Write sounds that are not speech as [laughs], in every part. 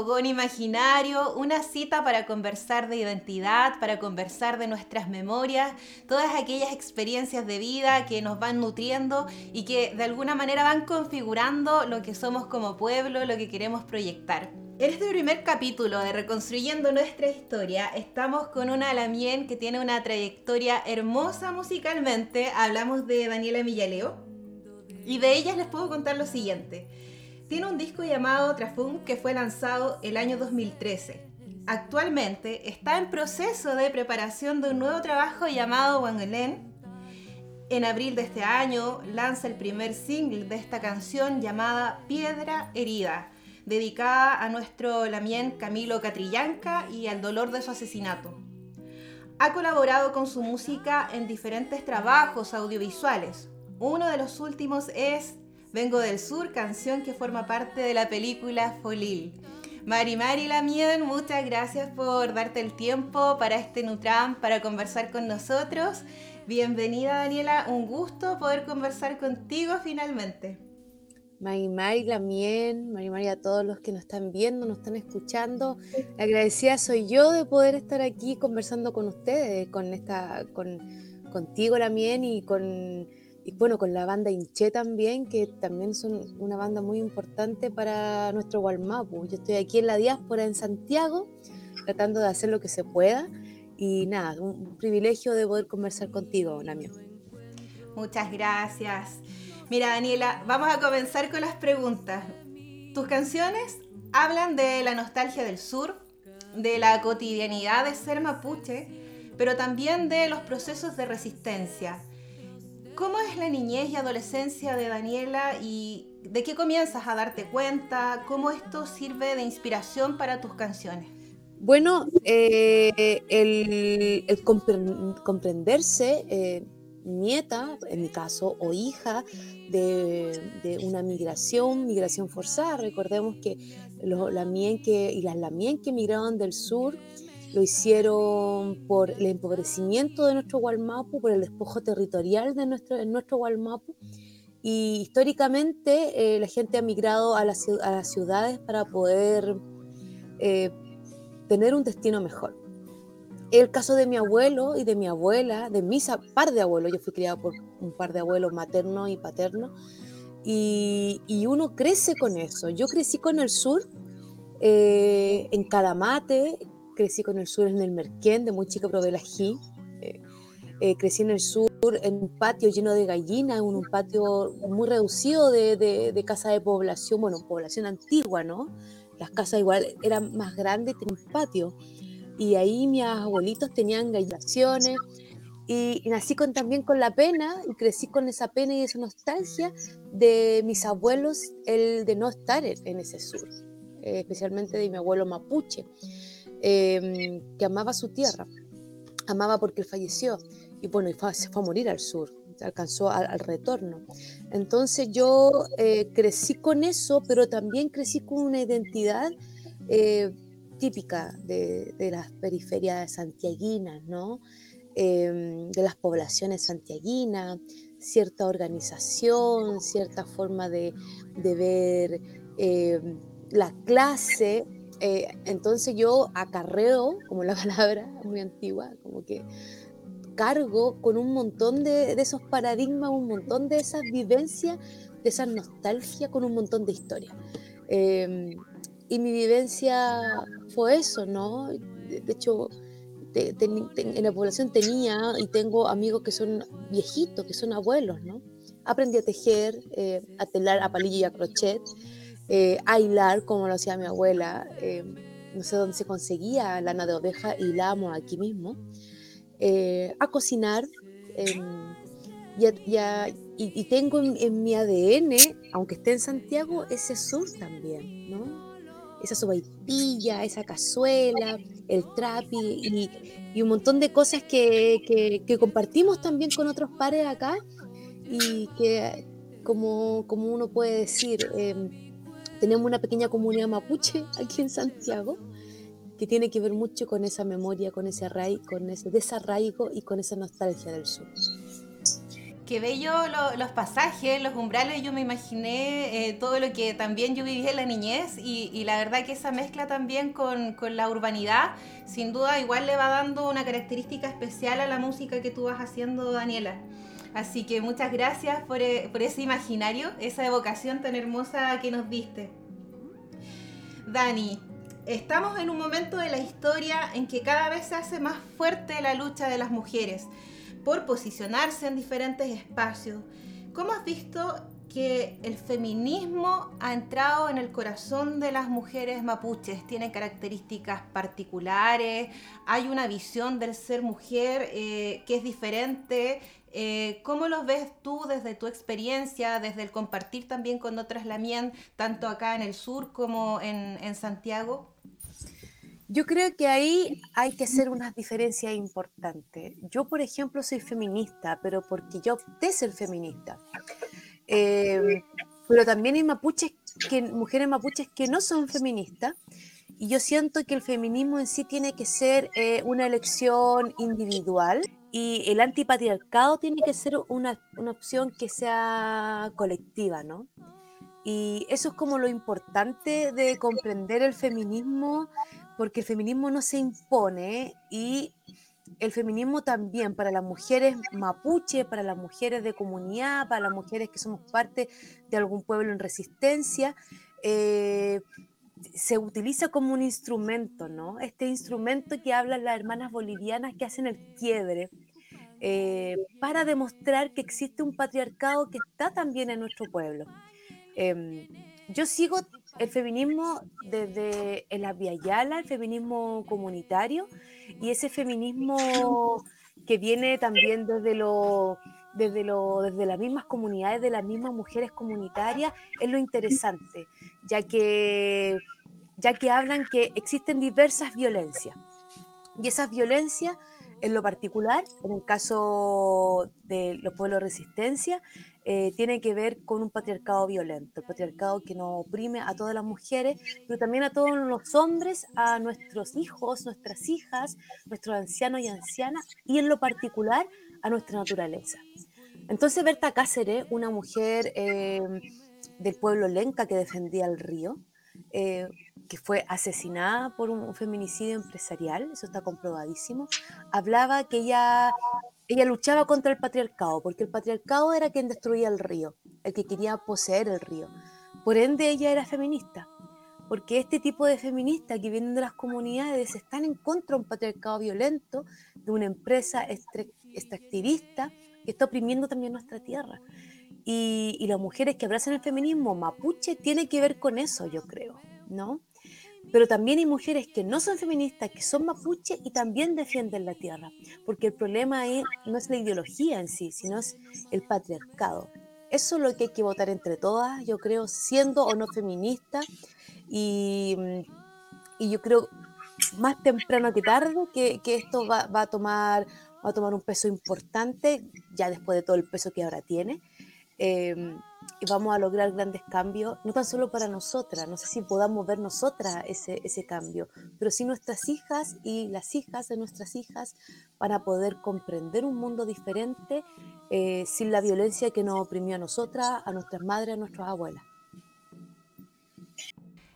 fogón imaginario, una cita para conversar de identidad, para conversar de nuestras memorias, todas aquellas experiencias de vida que nos van nutriendo y que de alguna manera van configurando lo que somos como pueblo, lo que queremos proyectar. En este primer capítulo de Reconstruyendo nuestra historia, estamos con una Lamien que tiene una trayectoria hermosa musicalmente. Hablamos de Daniela Millaleo y de ellas les puedo contar lo siguiente. Tiene un disco llamado Trafunk que fue lanzado el año 2013. Actualmente está en proceso de preparación de un nuevo trabajo llamado Wangelen. En abril de este año lanza el primer single de esta canción llamada Piedra Herida, dedicada a nuestro lamien Camilo Catrillanca y al dolor de su asesinato. Ha colaborado con su música en diferentes trabajos audiovisuales, uno de los últimos es Vengo del Sur, canción que forma parte de la película Folil. Mari Mari Lamien, muchas gracias por darte el tiempo para este Nutram, para conversar con nosotros. Bienvenida Daniela, un gusto poder conversar contigo finalmente. Mari Mari Lamien, Mari Mari a todos los que nos están viendo, nos están escuchando. agradecida soy yo de poder estar aquí conversando con ustedes, con esta, con, contigo Lamien y con y bueno, con la banda Inche también, que también son una banda muy importante para nuestro Gualmapu. Yo estoy aquí en la diáspora en Santiago, tratando de hacer lo que se pueda. Y nada, un, privilegio de poder conversar contigo, Namio. Muchas gracias. Mira, Daniela, vamos a comenzar con las preguntas. Tus canciones hablan de la nostalgia del sur, de la cotidianidad de ser mapuche, pero también de los procesos de resistencia ¿Cómo es la niñez y adolescencia de Daniela y de qué comienzas a darte cuenta? ¿Cómo esto sirve de inspiración para tus canciones? Bueno, eh, el, comprenderse eh, nieta, en mi caso, o hija de, una migración, migración forzada. Recordemos que los que, las lamien que migraron del sur lo hicieron por el empobrecimiento de nuestro Gualmapu, por el despojo territorial de nuestro, nuestro Gualmapu. Y históricamente eh, la gente ha migrado a las, a las ciudades para poder eh, tener un destino mejor. El caso de mi abuelo y de mi abuela, de mis par de abuelos, yo fui criado por un par de abuelos materno y paterno, y, y uno crece con eso. Yo crecí con el sur, eh, en Calamate, crecí con el sur en el Merquén, de muy chica probé la ají. Eh, eh, crecí en el sur en un patio lleno de gallinas, en un patio muy reducido de, de, casa de población, bueno, población antigua, ¿no? Las casas igual eran más grandes, tenían un patio. Y ahí mis abuelitos tenían gallinaciones. Y, nací con, también con la pena y crecí con esa pena y esa nostalgia de mis abuelos, el de no estar en ese sur, eh, especialmente de mi abuelo mapuche. Em, que amaba su tierra, amaba porque él falleció y bueno, se fue a morir al sur, alcanzó al, retorno. Entonces yo eh, crecí con eso, pero también crecí con una identidad eh, típica de, las periferias santiaguinas, ¿no? Em, de las poblaciones santiaguinas, cierta organización, cierta forma de, de ver em, la clase eh, entonces yo acarreo, como la [laughs] palabra muy antigua, como que cargo con un montón de, esos paradigmas, un montón de esas vivencias, de esa nostalgia, con un montón de historia. Em, y mi vivencia fue eso, ¿no? De, hecho, en la población tenía y tengo amigos que son viejitos, que son abuelos, ¿no? Aprendí a tejer, eh, a telar a palillo y a crochet eh, a hilar, como lo hacía mi abuela. Eh, no sé dónde se conseguía lana de oveja, hilamos aquí mismo. Eh, a cocinar. Em, y, tengo en, mi ADN, aunque esté en Santiago, ese sur también, ¿no? Esa sobaipilla, esa cazuela, el trapi y, un montón de cosas que, que, compartimos también con otros pares acá y que, como, como uno puede decir, em, tenemos una pequeña comunidad mapuche aquí en Santiago que tiene que ver mucho con esa memoria, con ese arraigo, con ese desarraigo y con esa nostalgia del sur. Qué bello los pasajes, los umbrales, yo me imaginé eh, todo lo que también yo viví en la niñez y, la verdad que esa mezcla también con, la urbanidad, sin duda igual le va dando una característica especial a la música que tú vas haciendo, Daniela. Así que muchas gracias por, eh, por ese imaginario, esa evocación tan hermosa que nos diste. Dani, estamos en un momento de la historia en que cada vez se hace más fuerte la lucha de las mujeres por posicionarse en diferentes espacios. ¿Cómo has visto que el feminismo ha entrado en el corazón de las mujeres mapuches? Tiene características particulares, hay una visión del ser mujer eh, que es diferente. Eh, ¿Cómo los ves tú desde tu experiencia, desde el compartir también con otras Lamien, tanto acá en el sur como en, Santiago? Yo creo que ahí hay que hacer unas diferencias importantes. Yo, por ejemplo, soy feminista, pero porque yo opté ser feminista. Em, pero también hay mapuches que, mujeres mapuches que no son feministas. Y yo siento que el feminismo en sí tiene que ser eh, una elección individual y el antipatriarcado tiene que ser una, una opción que sea colectiva, ¿no? Y eso es como lo importante de comprender el feminismo porque el feminismo no se impone y el feminismo también para las mujeres mapuche, para las mujeres de comunidad, para las mujeres que somos parte de algún pueblo en resistencia, eh, se utiliza como un instrumento, ¿no? Este instrumento que hablan las hermanas bolivianas que hacen el quiebre, eh, para demostrar que existe un patriarcado que está también en nuestro pueblo. Em, yo sigo el feminismo desde el Yala, el feminismo comunitario, y ese feminismo que viene también desde lo, desde lo, desde las mismas comunidades, de las mismas mujeres comunitarias, es lo interesante, ya que, ya que hablan que existen diversas violencias. Y esas violencias, en lo particular, en el caso de los pueblos de resistencia, eh, tiene que ver con un patriarcado violento, el patriarcado que nos oprime a todas las mujeres, pero también a todos los hombres, a nuestros hijos, nuestras hijas, nuestros ancianos y ancianas, y en lo particular a nuestra naturaleza. Entonces Berta Cáceres, una mujer eh, del pueblo lenca que defendía el río, eh, que fue asesinada por un feminicidio empresarial, eso está comprobadísimo, hablaba que ella ella luchaba contra el patriarcado, porque el patriarcado era quien destruía el río, el que quería poseer el río. Por ende, ella era feminista, porque este tipo de feministas que vienen de las comunidades están en contra de un patriarcado violento, de una empresa extractivista que está oprimiendo también nuestra tierra. Y, y las mujeres que abrazan el feminismo mapuche tiene que ver con eso, yo creo, ¿no? Pero también hay mujeres que no son feministas, que son mapuche y también defienden la tierra, porque el problema no es la ideología en sí, sino es el patriarcado. Eso es lo que hay que votar entre todas, yo creo, siendo o no feminista. Y, y yo creo más temprano que tarde que, esto va, a tomar, va a tomar un peso importante, ya después de todo el peso que ahora tiene. Eh, y vamos a lograr grandes cambios, no tan solo para nosotras, no sé si podamos ver nosotras ese, ese cambio, pero sí nuestras hijas y las hijas de nuestras hijas van a poder comprender un mundo diferente eh, sin la violencia que nos oprimió a nosotras, a nuestras madres, a nuestras abuelas.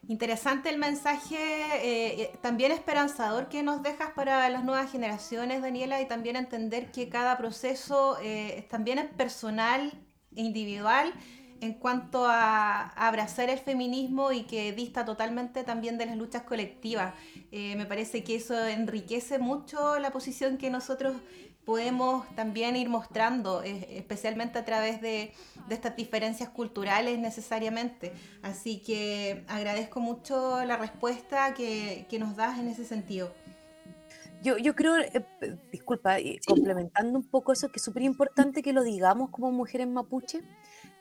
Interesante el mensaje, eh, eh, también esperanzador que nos dejas para las nuevas generaciones, Daniela, y también entender que cada proceso también es personal, individual en cuanto a, abrazar el feminismo y que dista totalmente también de las luchas colectivas. Eh, me parece que eso enriquece mucho la posición que nosotros podemos también ir mostrando, especialmente a través de, estas diferencias culturales necesariamente. Así que agradezco mucho la respuesta que, nos das en ese sentido. Yo, yo creo, eh, disculpa, complementando un poco eso, que es súper importante que lo digamos como mujeres mapuche,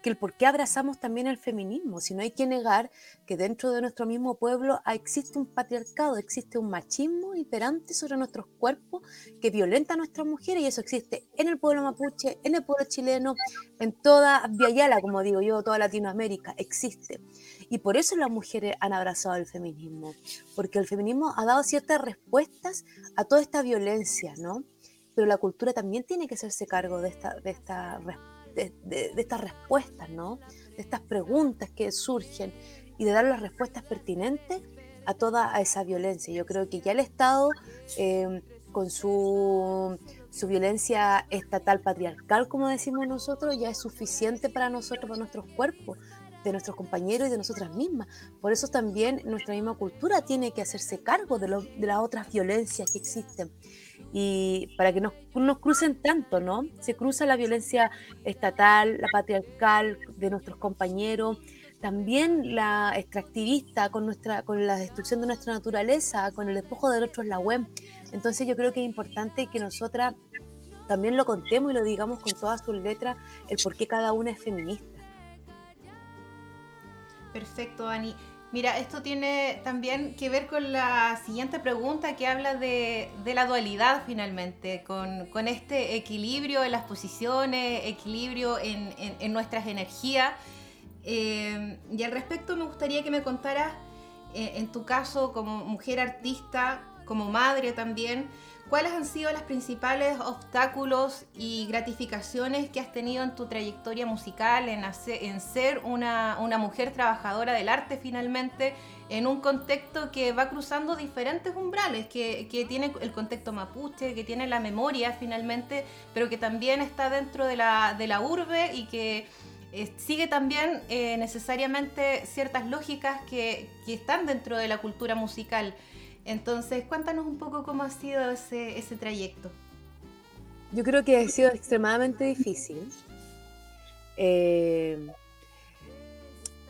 que el por qué abrazamos también el feminismo, si no hay que negar que dentro de nuestro mismo pueblo existe un patriarcado, existe un machismo imperante sobre nuestros cuerpos que violenta a nuestras mujeres y eso existe en el pueblo mapuche, en el pueblo chileno, en toda Viayala, como digo yo, toda Latinoamérica, existe. Y por eso las mujeres han abrazado el feminismo, porque el feminismo ha dado ciertas respuestas a toda esta violencia, ¿no? Pero la cultura también tiene que hacerse cargo de esta, de esta respuesta de, estas respuestas, ¿no? De estas preguntas que surgen y de dar las respuestas pertinentes a toda esa violencia. Yo creo que ya el Estado, eh, con su, su, violencia estatal patriarcal, como decimos nosotros, ya es suficiente para nosotros, para nuestros cuerpos, de nuestros compañeros y de nosotras mismas. Por eso también nuestra misma cultura tiene que hacerse cargo de, de las otras violencias que existen y para que no nos crucen tanto, ¿no? Se cruza la violencia estatal, la patriarcal de nuestros compañeros, también la extractivista con, nuestra, con la destrucción de nuestra naturaleza, con el despojo de nuestros web. Entonces yo creo que es importante que nosotras también lo contemos y lo digamos con todas sus letras, el por qué cada una es feminista. Perfecto, Ani. Mira, esto tiene también que ver con la siguiente pregunta que habla de, la dualidad finalmente, con, este equilibrio en las posiciones, equilibrio en, nuestras energías. Eh, y al respecto me gustaría que me contaras, eh, en tu caso como mujer artista, como madre también, ¿Cuáles han sido los principales obstáculos y gratificaciones que has tenido en tu trayectoria musical, en, ser una, mujer trabajadora del arte finalmente, en un contexto que va cruzando diferentes umbrales, que, tiene el contexto mapuche, que tiene la memoria finalmente, pero que también está dentro de la, urbe y que eh, sigue también eh, necesariamente ciertas lógicas que están dentro de la cultura musical? Entonces, cuéntanos un poco cómo ha sido ese, ese trayecto. Yo creo que ha sido extremadamente difícil. Eh,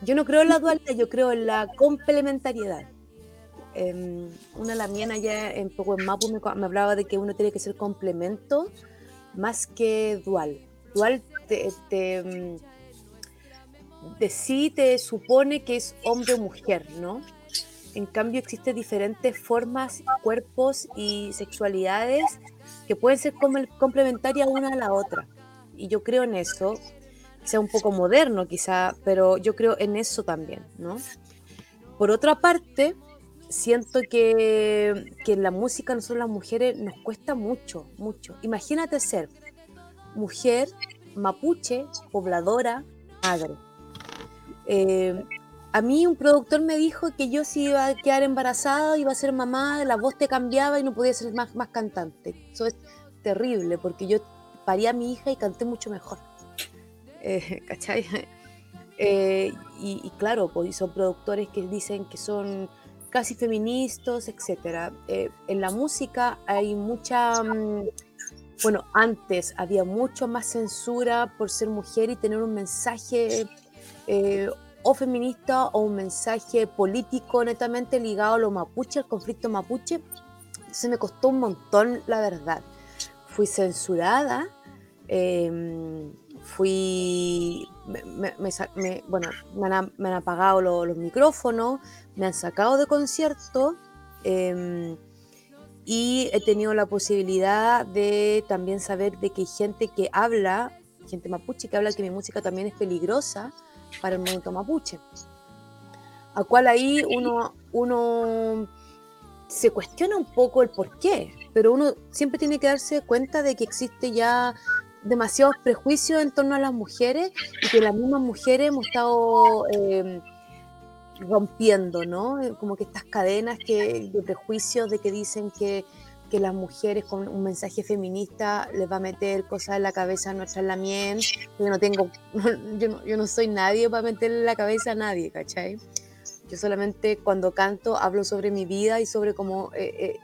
yo no creo en la dualidad, yo creo en la complementariedad. Em, una la mía allá en poco en Mapu me, hablaba de que uno tiene que ser complemento más que dual. Dual te, te, mm, de sí te supone que es hombre o mujer, ¿no? En cambio, existen diferentes formas, cuerpos y sexualidades que pueden ser complementarias una a la otra. Y yo creo en eso, sea un poco moderno quizá, pero yo creo en eso también, ¿no? Por otra parte, siento que, que en la música nosotros las mujeres nos cuesta mucho, mucho. Imagínate ser mujer, mapuche, pobladora, madre. Eh, a mí un productor me dijo que yo si iba a quedar embarazada, iba a ser mamá, la voz te cambiaba y no podía ser más, más cantante. Eso es terrible porque yo parí a mi hija y canté mucho mejor. [laughs] Eh, ¿Cachai? [laughs] Eh, y, claro, pues son productores que dicen que son casi feministas, etc. Eh, en la música hay mucha... Mm, bueno, antes había mucho más censura por ser mujer y tener un mensaje o feminista o un mensaje político netamente ligado a lo mapuche, al conflicto mapuche. Se me costó un montón, la verdad. Fui censurada, em, fui, me, bueno, me han, apagado los micrófonos, me han sacado de concierto em, y he tenido la posibilidad de también saber de que hay gente que habla, gente mapuche que habla que mi música también es peligrosa para el movimiento mapuche. A cual ahí uno, uno se cuestiona un poco el por qué, pero uno siempre tiene que darse cuenta de que existe ya demasiados prejuicios en torno a las mujeres y que las mismas mujeres hemos estado em, rompiendo, ¿no? Como que estas cadenas que, de prejuicios de que dicen que que las mujeres con un mensaje feminista les va a meter cosas en la cabeza a nuestra Lamien. Yo no tengo, [laughs] yo no, yo no soy nadie para meterle en la cabeza a nadie, ¿cachai? Yo solamente cuando canto hablo sobre mi vida y sobre cómo eh, eh,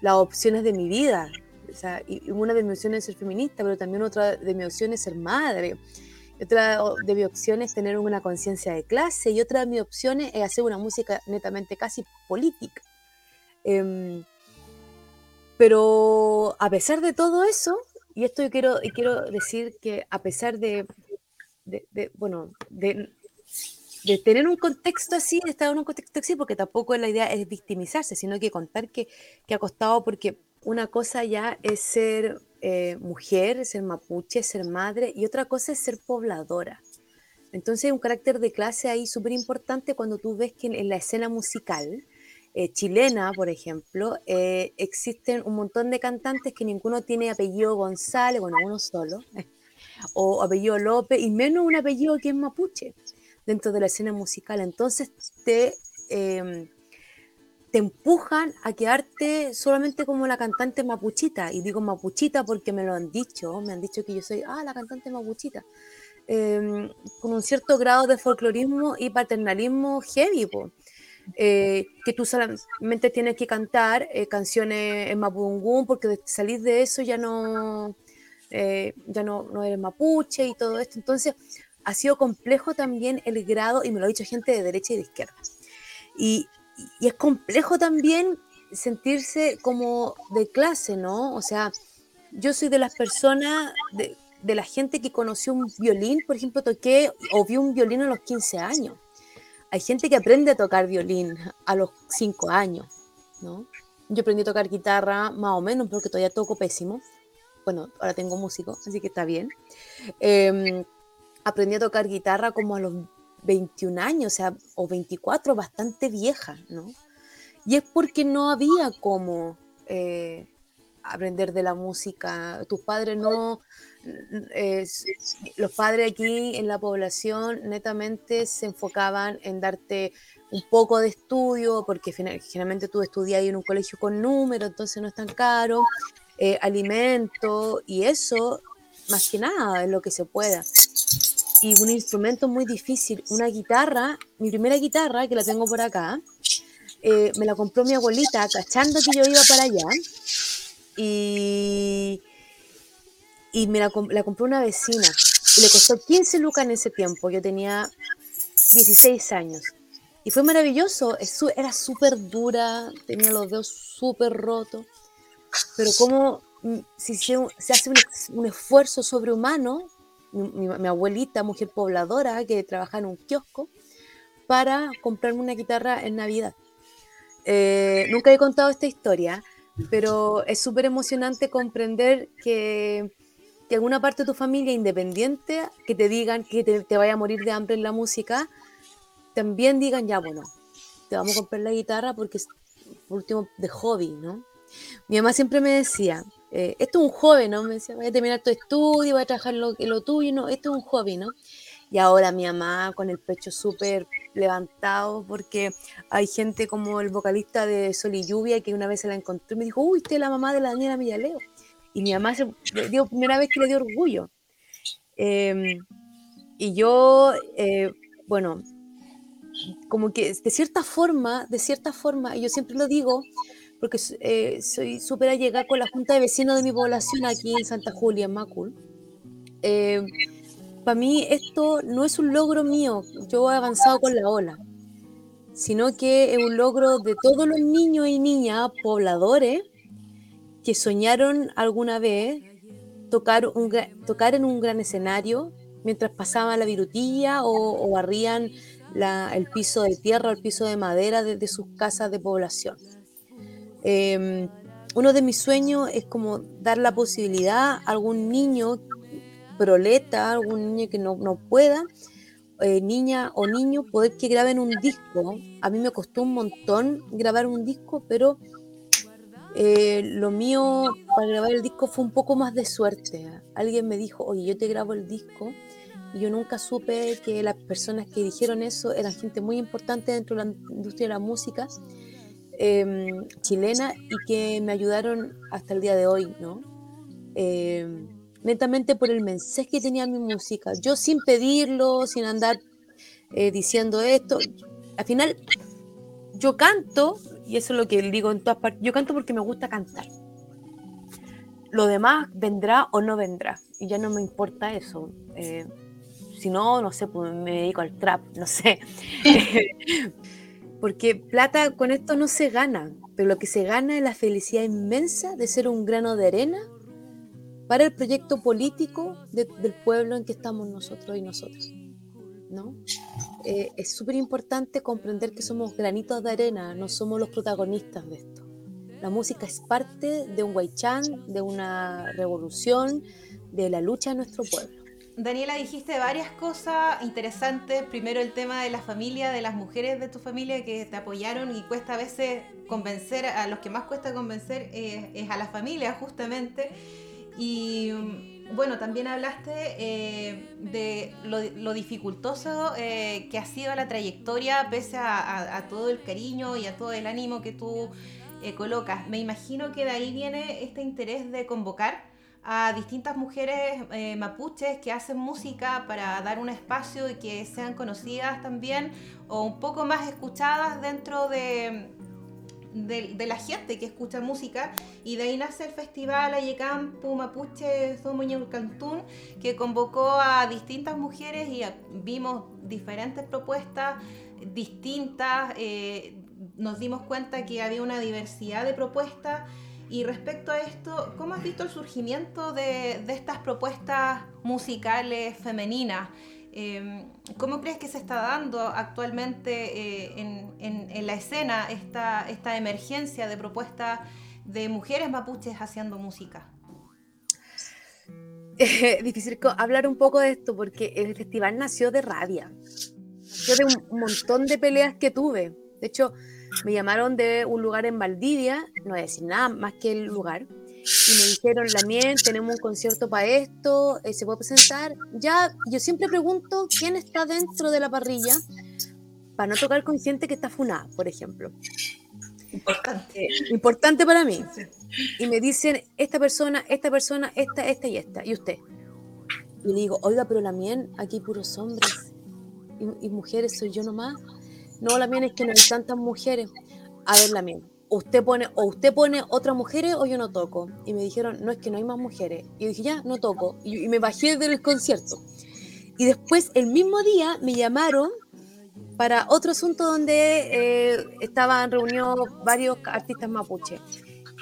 las opciones de mi vida. O sea, y una de mis opciones es ser feminista, pero también otra de mis opciones es ser madre. Otra de mis opciones es tener una conciencia de clase y otra de mis opciones es hacer una música netamente casi política. Eh, pero a pesar de todo eso, y esto yo quiero, y quiero decir que a pesar de, bueno, de, tener un contexto así, de estar en un contexto así, porque tampoco la idea es victimizarse, sino que contar que, ha costado, porque una cosa ya es ser eh, mujer, ser mapuche, ser madre, y otra cosa es ser pobladora. Entonces un carácter de clase ahí súper importante cuando tú ves que en la escena musical, eh, chilena, por ejemplo, eh, existen un montón de cantantes que ninguno tiene apellido González, bueno, uno solo, [laughs] o apellido López, y menos un apellido que es mapuche dentro de la escena musical. Entonces te, em, te empujan a quedarte solamente como la cantante mapuchita. Y digo mapuchita porque me lo han dicho, me han dicho que yo soy, ah, la cantante mapuchita. Em, con un cierto grado de folclorismo y paternalismo heavy, eh, que tú solamente tienes que cantar eh, canciones en mapudungún porque salir de eso ya no, eh, ya no, no, eres mapuche y todo esto. Entonces ha sido complejo también el grado, y me lo ha dicho gente de derecha y de izquierda. Y, y es complejo también sentirse como de clase, ¿no? O sea, yo soy de las personas, de, de la gente que conoció un violín, por ejemplo, toqué o vi un violín a los 15 años. Hay gente que aprende a tocar violín a los 5 años, ¿no? Yo aprendí a tocar guitarra más o menos porque todavía toco pésimo. Bueno, ahora tengo músico, así que está bien. Em, aprendí a tocar guitarra como a los 21 años, o sea, o 24, bastante vieja, ¿no? Y es porque no había como eh, aprender de la música. Tus padres no, los padres aquí en la población netamente se enfocaban en darte un poco de estudio, porque generalmente tú estudias en un colegio con números, entonces no es tan caro, eh, alimento y eso, más que nada, es lo que se pueda. Y un instrumento muy difícil, una guitarra, mi primera guitarra, que la tengo por acá, eh, me la compró mi abuelita, cachando que yo iba para allá, y y me la, compró una vecina y le costó 15 lucas en ese tiempo. Yo tenía 16 años. Y fue maravilloso, era súper dura, tenía los dedos súper rotos, pero como mm, si se, hace un, esfuerzo sobrehumano, mi, abuelita, mujer pobladora, que trabaja en un kiosco, para comprarme una guitarra en Navidad. Eh, nunca he contado esta historia, pero es súper emocionante comprender que que alguna parte de tu familia independiente que te digan que te, vaya a morir de hambre en la música, también digan, ya, bueno, te vamos a comprar la guitarra porque es, por último, de hobby, ¿no? Mi mamá siempre me decía, eh, esto es un hobby, ¿no? Me decía, vaya a terminar tu estudio, vaya a trabajar lo, lo tuyo, ¿no? Esto es un hobby, ¿no? Y ahora mi mamá con el pecho súper levantado porque hay gente como el vocalista de Sol y Lluvia que una vez se la encontró y me dijo, uy, usted es la mamá de la Daniela Villaleo y mi mamá, se, dio primera vez que le dio orgullo. Em, y yo, eh, bueno, como que de cierta forma, de cierta forma, y yo siempre lo digo, porque eh, soy súper allegada con la junta de vecinos de mi población aquí en Santa Julia, en Macul. Em, para mí esto no es un logro mío, yo he avanzado con la ola, sino que es un logro de todos los niños y niñas pobladores que soñaron alguna vez tocar, en un gran escenario mientras pasaban la virutilla o, barrían el piso de tierra o el piso de madera desde sus casas de población. Em, uno de mis sueños es como dar la posibilidad a algún niño proleta, algún niño que no, no pueda, eh, niña o niño, poder que graben un disco. A mí me costó un montón grabar un disco, pero eh, lo mío para grabar el disco fue un poco más de suerte. Alguien me dijo, oye, yo te grabo el disco. Y yo nunca supe que las personas que dijeron eso eran gente muy importante dentro de la industria de la música em, chilena y que me ayudaron hasta el día de hoy, ¿no? Em, netamente por el mensaje que tenía mi música. Yo sin pedirlo, sin andar eh, diciendo esto. Al final, yo canto, y eso es lo que digo en todas partes, yo canto porque me gusta cantar. Lo demás vendrá o no vendrá, y ya no me importa eso. Eh, si no, no sé, pues me dedico al trap, no sé. [laughs] porque plata con esto no se gana, pero lo que se gana es la felicidad inmensa de ser un grano de arena para el proyecto político del pueblo en que estamos nosotros y nosotras. ¿no? Eh, es súper importante comprender que somos granitos de arena, no somos los protagonistas de esto. La música es parte de un Huaychán, de una revolución, de la lucha de nuestro pueblo. Daniela, dijiste varias cosas interesantes. Primero el tema de la familia, de las mujeres de tu familia que te apoyaron y cuesta a veces convencer, a los que más cuesta convencer eh, es a la familia justamente. Y bueno, también hablaste eh, de lo, dificultoso eh, que ha sido la trayectoria pese a, todo el cariño y a todo el ánimo que tú eh, colocas. Me imagino que de ahí viene este interés de convocar a distintas mujeres mapuches que hacen música para dar un espacio y que sean conocidas también o un poco más escuchadas dentro de, de, la gente que escucha música y de ahí nace el festival Ayecampu Mapuche Cantún que convocó a distintas mujeres y vimos diferentes propuestas distintas, eh, nos dimos cuenta que había una diversidad de propuestas y respecto a esto, ¿cómo has visto el surgimiento de estas propuestas musicales femeninas? Em, ¿Cómo crees que se está dando actualmente eh, en, la escena esta, esta emergencia de propuestas de mujeres mapuches haciendo música? [laughs] Es difícil hablar un poco de esto porque el festival nació de rabia, nació de un montón de peleas que tuve. De hecho, me llamaron de un lugar en Valdivia, no voy a decir nada más que el lugar, y me dijeron, Lamien, tenemos un concierto para esto, eh, ¿se puede presentar? Ya, yo siempre pregunto quién está dentro de la parrilla para no tocar con gente que está funada, por ejemplo. Importante. Eh, importante para mí. Y me dicen, esta persona, esta persona, esta, esta y esta, y usted. Y le digo, oiga, pero Lamien, aquí hay puros hombres y, y mujeres, soy yo nomás. No, Lamien, es que no hay tantas mujeres. A ver, Lamien, usted pone, o usted pone otras mujeres o yo no toco. Y me dijeron, no es que no hay más mujeres. Y yo dije, ya, no toco. Y, me bajé del concierto. Y después, el mismo día, me llamaron para otro asunto donde eh, estaban reunidos varios artistas mapuche.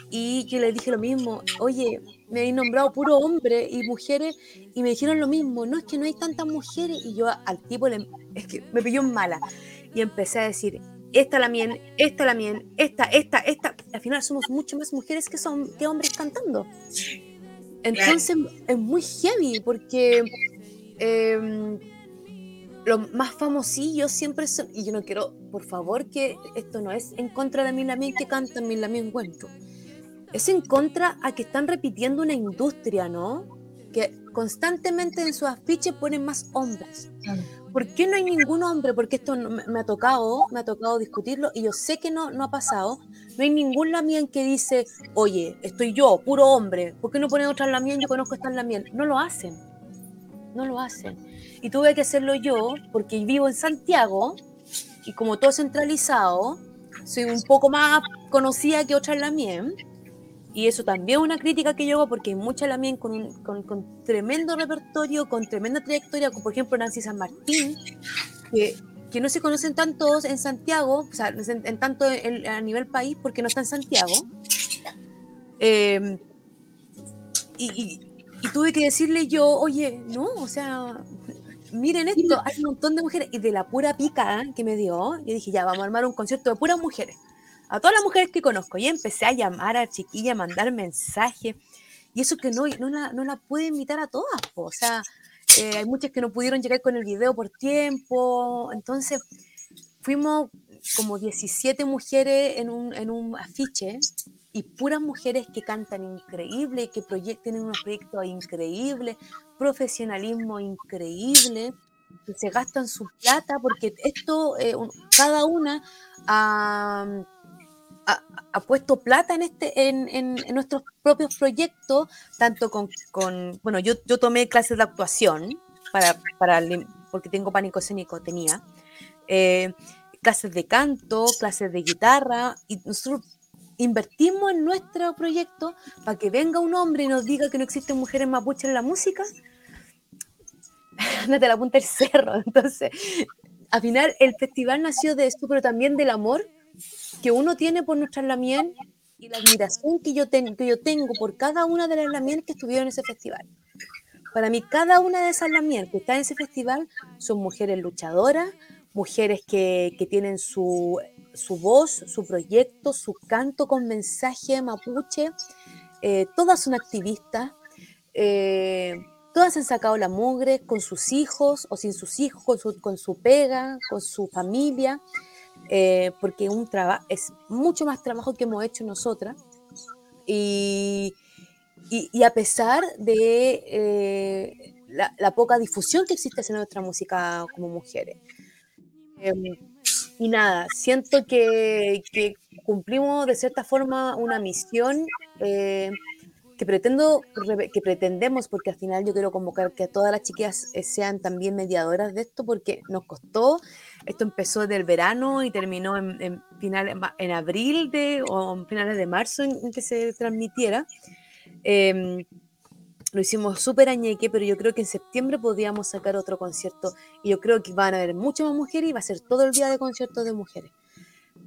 Y yo les dije lo mismo, oye, me habéis nombrado puro hombre y mujeres, y me dijeron lo mismo, no es que no hay tantas mujeres. Y yo al tipo es que me pilló en mala. Y empecé a decir, esta la mien, esta la mien, esta, esta, esta. Al final somos mucho más mujeres que, son, que hombres cantando. Entonces es muy heavy porque eh, los más famosillos siempre son, y yo no quiero, por favor, que esto no es en contra de Milamien que cantan Milamien Encuentro. Es en contra a que están repitiendo una industria, ¿no? Que constantemente en sus afiches ponen más hombres. ¿Por qué no hay ningún hombre? Porque esto me, ha tocado, me ha tocado discutirlo y yo sé que no, no ha pasado. No hay ningún Lamien que dice, oye, estoy yo, puro hombre, ¿por qué no ponen otra Lamien? Yo conozco esta Lamien. No lo hacen, no lo hacen. Y tuve que hacerlo yo porque vivo en Santiago y como todo centralizado, soy un poco más conocida que otra Lamien y eso también es una crítica que yo hago porque hay mucha también con, con, con, tremendo repertorio, con tremenda trayectoria, como por ejemplo Nancy San Martín, que, que no se conocen tantos en Santiago, o sea, en, tanto a nivel país, porque no está en Santiago. Em, y, y, tuve que decirle yo, oye, no, o sea, miren esto, hay un montón de mujeres, y de la pura pica que me dio, yo dije, ya, vamos a armar un concierto de puras mujeres a todas las mujeres que conozco. Y empecé a llamar a chiquilla, a mandar mensajes. Y eso que no, no, la, no la pude invitar a todas. O sea, eh, hay muchas que no pudieron llegar con el video por tiempo. Entonces, fuimos como 17 mujeres en un, en un afiche y puras mujeres que cantan increíble, que tienen unos proyectos increíbles, profesionalismo increíble, que se gastan su plata, porque esto, eh, cada una ha, puesto plata en, este, en, en, nuestros propios proyectos, tanto con, con bueno, yo, yo tomé clases de actuación, para, para, porque tengo pánico escénico, tenía, eh, clases de canto, clases de guitarra, y nosotros invertimos en nuestro proyecto para que venga un hombre y nos diga que no existen mujeres mapuches en la música, [laughs] te la punta del cerro. [laughs] Entonces, al final el festival nació de esto, pero también del amor que uno tiene por nuestra lamien y la admiración que yo, tengo por cada una de las lamien que estuvieron en ese festival. Para mí, cada una de esas lamien que está en ese festival son mujeres luchadoras, mujeres que, que tienen su, su, voz, su proyecto, su canto con mensaje mapuche. Eh, todas son activistas. Eh, todas han sacado la mugre con sus hijos o sin sus hijos, con su, con su pega, con su familia. Eh, porque un es mucho más trabajo que hemos hecho nosotras. Y, y, a pesar de eh, la, poca difusión que existe en nuestra música como mujeres. Em, y nada, siento que, cumplimos de cierta forma una misión eh, que pretendo, que pretendemos, porque al final yo quiero convocar que todas las chiquillas eh, sean también mediadoras de esto, porque nos costó, esto empezó del verano y terminó en, en, en abril de, o en finales de marzo en, que se transmitiera. Em, lo hicimos súper añeque, pero yo creo que en septiembre podríamos sacar otro concierto y yo creo que van a haber muchas más mujeres y va a ser todo el día de conciertos de mujeres,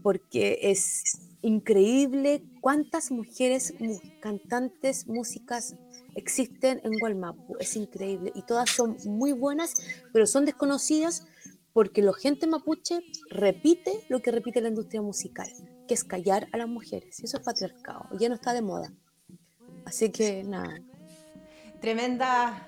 porque es increíble cuántas mujeres cantantes, músicas existen en Gualmapu, es increíble. Y todas son muy buenas, pero son desconocidas porque la gente mapuche repite lo que repite la industria musical, que es callar a las mujeres, y eso es patriarcado, ya no está de moda. Así que nada, Tremenda,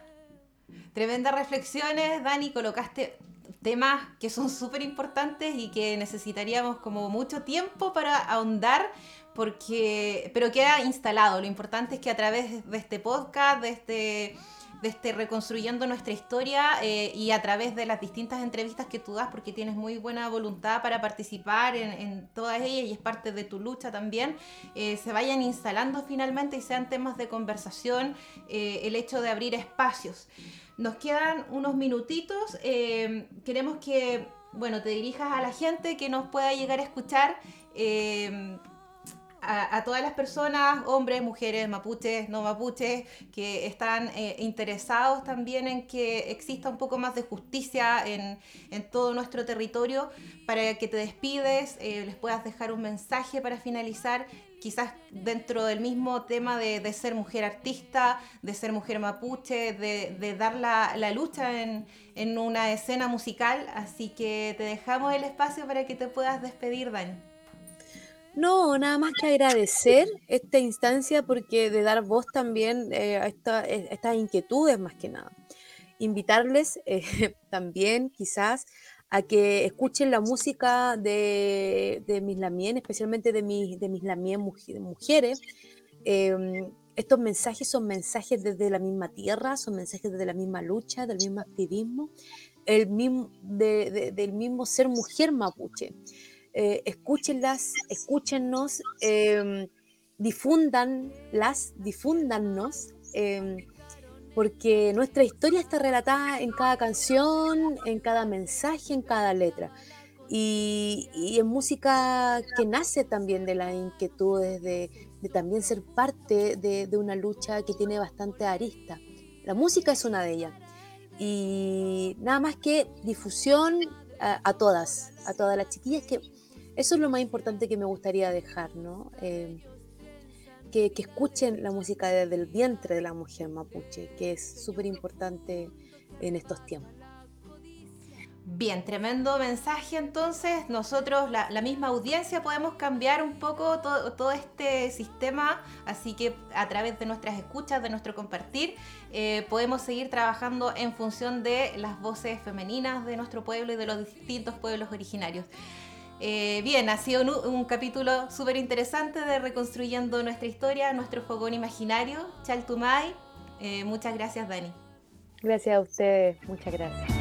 tremendas reflexiones, Dani, colocaste temas que son súper importantes y que necesitaríamos como mucho tiempo para ahondar, porque, pero queda instalado. Lo importante es que a través de este podcast, de este este reconstruyendo nuestra historia eh, y a través de las distintas entrevistas que tú das, porque tienes muy buena voluntad para participar en, todas ellas y es parte de tu lucha también, eh, se vayan instalando finalmente y sean temas de conversación, eh, el hecho de abrir espacios. Nos quedan unos minutitos, queremos que, bueno, te dirijas a la gente que nos pueda llegar a escuchar a, todas las personas, hombres, mujeres, mapuches, no mapuches, que están eh, interesados también en que exista un poco más de justicia en, todo nuestro territorio, para que te despides, eh, les puedas dejar un mensaje para finalizar, quizás dentro del mismo tema de, ser mujer artista, de ser mujer mapuche, de, dar la, lucha en, en una escena musical. Así que te dejamos el espacio para que te puedas despedir, Dani. No, nada más que agradecer esta instancia porque de dar voz también eh, a eh, estas inquietudes más que nada. Invitarles eh, [laughs] también quizás a que escuchen la música de, mis lamien, especialmente de mis, de mis lamien mujeres. Em, estos mensajes son mensajes desde la misma tierra, son mensajes desde la misma lucha, del mismo activismo, del mismo ser mujer mapuche eh, escúchenlas, escúchennos, eh, difúndanlas, difúndannos, em, porque nuestra historia está relatada en cada canción, en cada mensaje, en cada letra. Y, y en música que nace también de las inquietudes, de, también ser parte de, una lucha que tiene bastante arista. La música es una de ellas. Y nada más que difusión a, a todas, a todas las chiquillas que eso es lo más importante que me gustaría dejar, ¿no? Eh, que, escuchen la música desde el vientre de la mujer mapuche, que es súper importante en estos tiempos. Bien, tremendo mensaje entonces. Nosotros, la, misma audiencia, podemos cambiar un poco todo, este sistema, así que a través de nuestras escuchas, de nuestro compartir, eh, podemos seguir trabajando en función de las voces femeninas de nuestro pueblo y de los distintos pueblos originarios. Eh, bien, ha sido un, capítulo súper interesante de reconstruyendo nuestra historia, nuestro fogón imaginario, Chaltumay. Eh, muchas gracias, Dani. Gracias a ustedes, muchas gracias.